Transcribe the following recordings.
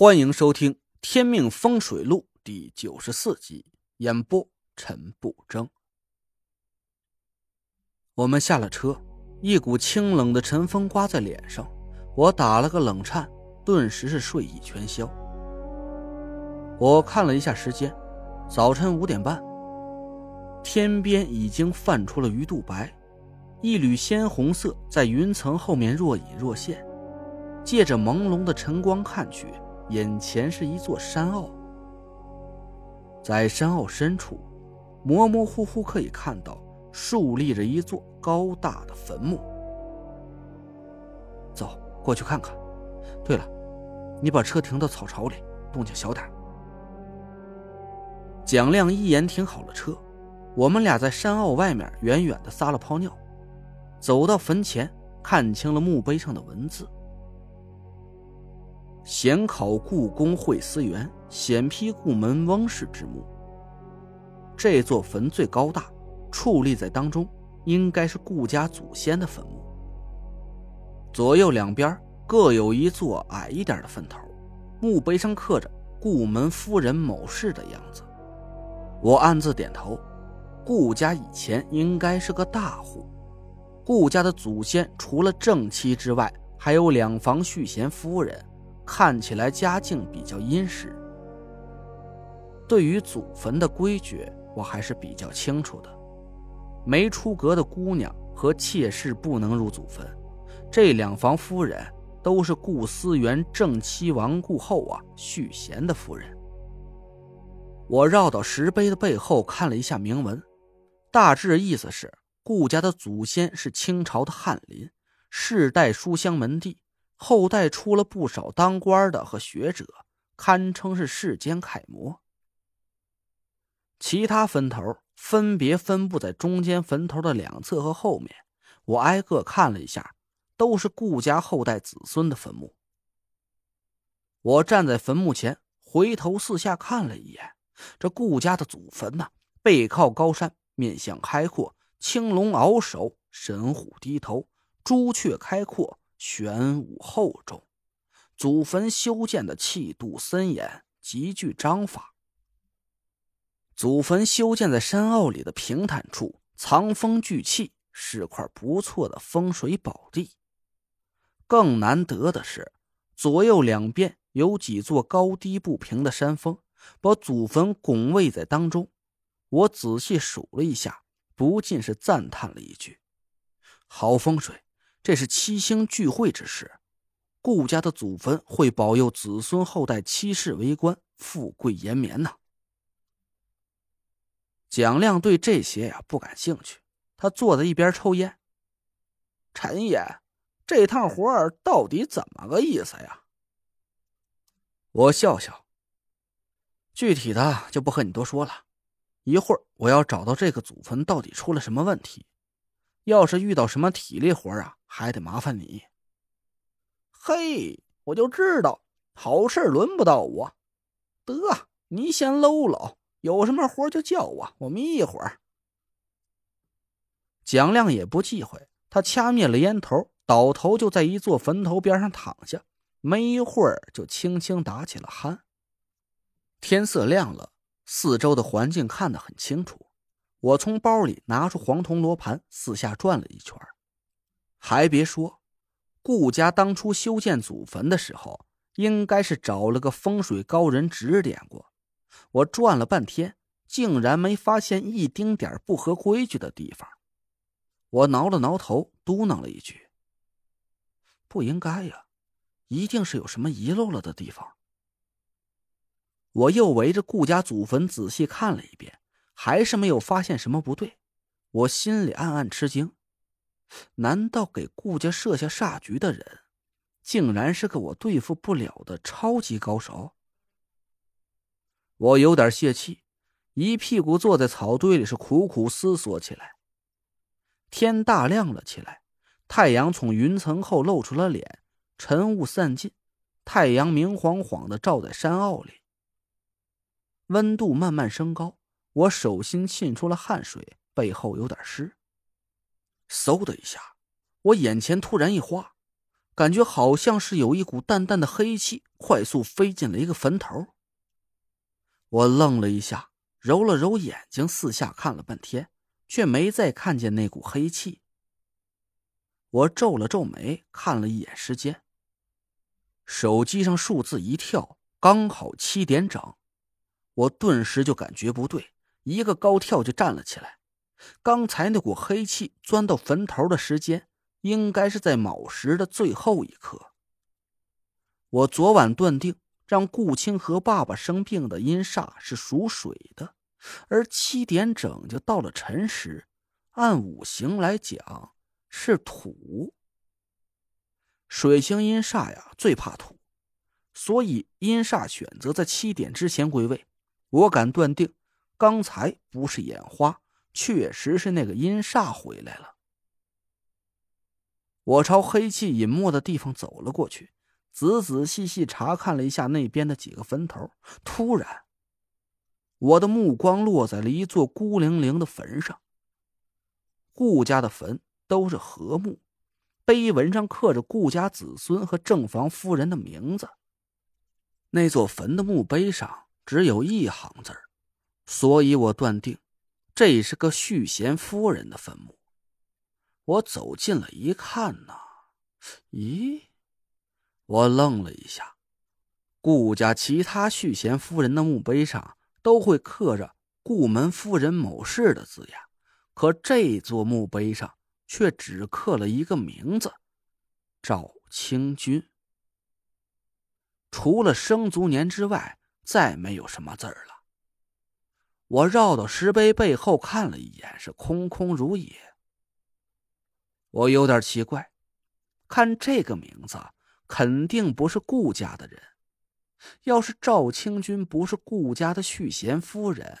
欢迎收听《天命风水录》第九十四集，演播陈不争。我们下了车，一股清冷的晨风刮在脸上，我打了个冷颤，顿时是睡意全消。我看了一下时间，早晨五点半，天边已经泛出了鱼肚白，一缕鲜红色在云层后面若隐若现，借着朦胧的晨光看去。眼前是一座山坳，在山坳深处，模模糊糊可以看到竖立着一座高大的坟墓。走过去看看。对了，你把车停到草巢里，动静小点。蒋亮一言停好了车，我们俩在山坳外面远远的撒了泡尿，走到坟前，看清了墓碑上的文字。显考故宫会思源，显批故门翁氏之墓。这座坟最高大，矗立在当中，应该是顾家祖先的坟墓。左右两边各有一座矮一点的坟头，墓碑上刻着“顾门夫人某氏”的样子。我暗自点头，顾家以前应该是个大户。顾家的祖先除了正妻之外，还有两房续弦夫人。看起来家境比较殷实。对于祖坟的规矩，我还是比较清楚的。没出阁的姑娘和妾室不能入祖坟。这两房夫人都是顾思源正妻亡故后啊续弦的夫人。我绕到石碑的背后看了一下铭文，大致意思是顾家的祖先是清朝的翰林，世代书香门第。后代出了不少当官的和学者，堪称是世间楷模。其他坟头分别分布在中间坟头的两侧和后面，我挨个看了一下，都是顾家后代子孙的坟墓。我站在坟墓前，回头四下看了一眼，这顾家的祖坟呐，背靠高山，面向开阔，青龙鳌首，神虎低头，朱雀开阔。玄武厚重，祖坟修建的气度森严，极具章法。祖坟修建在山坳里的平坦处，藏风聚气，是块不错的风水宝地。更难得的是，左右两边有几座高低不平的山峰，把祖坟拱卫在当中。我仔细数了一下，不禁是赞叹了一句：“好风水。”这是七星聚会之时，顾家的祖坟会保佑子孙后代七世为官、富贵延绵呐。蒋亮对这些呀不感兴趣，他坐在一边抽烟。陈爷，这趟活儿到底怎么个意思呀？我笑笑，具体的就不和你多说了。一会儿我要找到这个祖坟到底出了什么问题。要是遇到什么体力活啊，还得麻烦你。嘿，我就知道好事轮不到我。得，你先搂搂，有什么活就叫我，我眯一会儿。蒋亮也不忌讳，他掐灭了烟头，倒头就在一座坟头边上躺下，没一会儿就轻轻打起了鼾。天色亮了，四周的环境看得很清楚。我从包里拿出黄铜罗盘，四下转了一圈。还别说，顾家当初修建祖坟的时候，应该是找了个风水高人指点过。我转了半天，竟然没发现一丁点不合规矩的地方。我挠了挠头，嘟囔了一句：“不应该呀，一定是有什么遗漏了的地方。”我又围着顾家祖坟仔细看了一遍。还是没有发现什么不对，我心里暗暗吃惊。难道给顾家设下煞局的人，竟然是个我对付不了的超级高手？我有点泄气，一屁股坐在草堆里，是苦苦思索起来。天大亮了起来，太阳从云层后露出了脸，晨雾散尽，太阳明晃晃的照在山坳里，温度慢慢升高。我手心沁出了汗水，背后有点湿。嗖的一下，我眼前突然一花，感觉好像是有一股淡淡的黑气快速飞进了一个坟头。我愣了一下，揉了揉眼睛，四下看了半天，却没再看见那股黑气。我皱了皱眉，看了一眼时间，手机上数字一跳，刚好七点整。我顿时就感觉不对，一个高跳就站了起来。刚才那股黑气钻到坟头的时间。应该是在卯时的最后一刻。我昨晚断定让顾清河爸爸生病的阴煞是属水的，而七点整就到了辰时，按五行来讲是土。水星阴煞呀最怕土，所以阴煞选择在七点之前归位。我敢断定，刚才不是眼花，确实是那个阴煞回来了。我朝黑气隐没的地方走了过去，仔仔细细查看了一下那边的几个坟头。突然，我的目光落在了一座孤零零的坟上。顾家的坟都是和墓，碑文上刻着顾家子孙和正房夫人的名字。那座坟的墓碑上只有一行字所以我断定，这是个续弦夫人的坟墓。我走近了一看呢，咦，我愣了一下。顾家其他续弦夫人的墓碑上都会刻着“顾门夫人某氏”的字样，可这座墓碑上却只刻了一个名字：赵清君。除了生卒年之外，再没有什么字儿了。我绕到石碑背后看了一眼，是空空如也。我有点奇怪，看这个名字，肯定不是顾家的人。要是赵清君不是顾家的续弦夫人，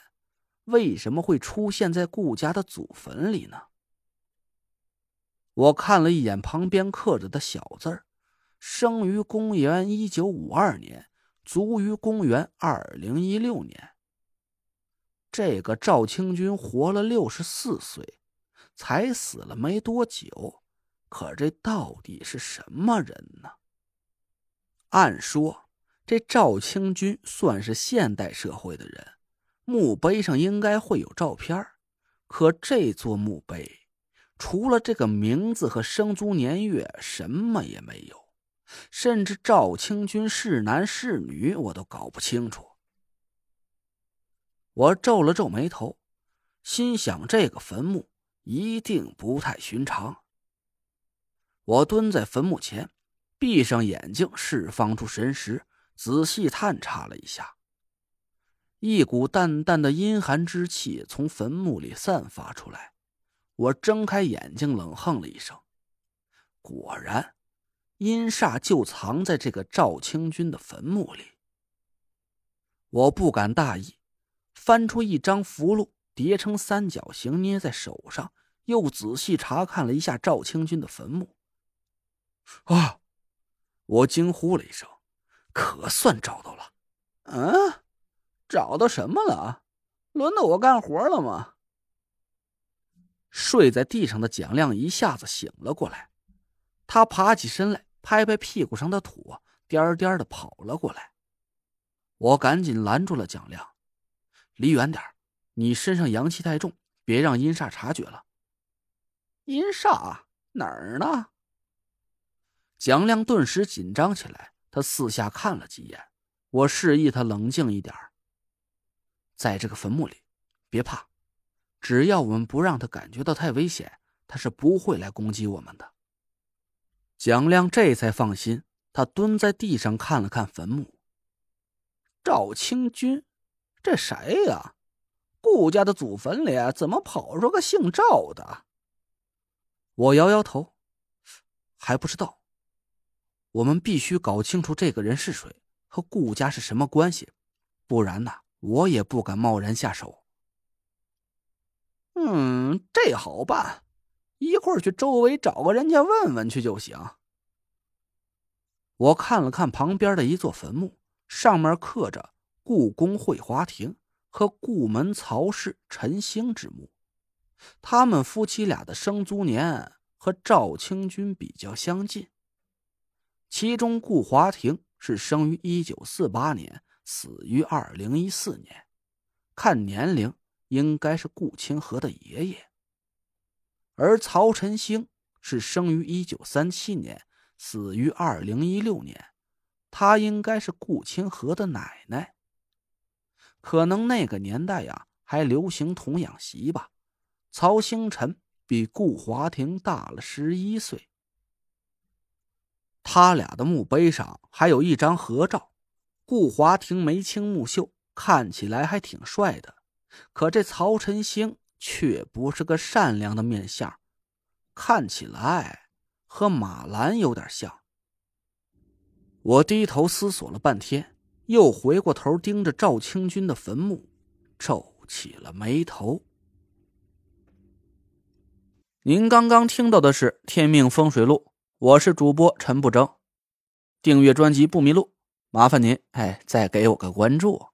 为什么会出现在顾家的祖坟里呢？我看了一眼旁边刻着的小字儿：“生于公元一九五二年，卒于公元二零一六年。”这个赵清君活了六十四岁。才死了没多久，可这到底是什么人呢？按说这赵清军算是现代社会的人，墓碑上应该会有照片可这座墓碑除了这个名字和生卒年月，什么也没有，甚至赵清军是男是女我都搞不清楚。我皱了皱眉头，心想这个坟墓。一定不太寻常。我蹲在坟墓前，闭上眼睛，释放出神识，仔细探查了一下。一股淡淡的阴寒之气从坟墓里散发出来。我睁开眼睛，冷哼了一声。果然，阴煞就藏在这个赵清军的坟墓里。我不敢大意，翻出一张符箓。叠成三角形，捏在手上，又仔细查看了一下赵清军的坟墓。啊！我惊呼了一声，可算找到了。嗯，找到什么了？轮到我干活了吗？睡在地上的蒋亮一下子醒了过来，他爬起身来，拍拍屁股上的土，颠颠的跑了过来。我赶紧拦住了蒋亮，离远点你身上阳气太重，别让阴煞察觉了。阴煞哪儿呢？蒋亮顿时紧张起来，他四下看了几眼，我示意他冷静一点在这个坟墓里，别怕，只要我们不让他感觉到太危险，他是不会来攻击我们的。蒋亮这才放心，他蹲在地上看了看坟墓。赵清军，这谁呀？顾家的祖坟里怎么跑出个姓赵的？我摇摇头，还不知道。我们必须搞清楚这个人是谁，和顾家是什么关系，不然呢，我也不敢贸然下手。嗯，这好办，一会儿去周围找个人家问问去就行。我看了看旁边的一座坟墓，上面刻着“故宫会华亭”。和顾门曹氏陈兴之墓，他们夫妻俩的生卒年和赵清军比较相近。其中顾华庭是生于一九四八年，死于二零一四年，看年龄应该是顾清河的爷爷。而曹晨星是生于一九三七年，死于二零一六年，他应该是顾清河的奶奶。可能那个年代呀，还流行童养媳吧。曹星辰比顾华庭大了十一岁。他俩的墓碑上还有一张合照，顾华庭眉清目秀，看起来还挺帅的。可这曹晨星却不是个善良的面相，看起来和马兰有点像。我低头思索了半天，又回过头盯着赵清军的坟墓，皱起了眉头。您刚刚听到的是《天命风水录》。我是主播陈不争，订阅专辑不迷路，麻烦您哎再给我个关注。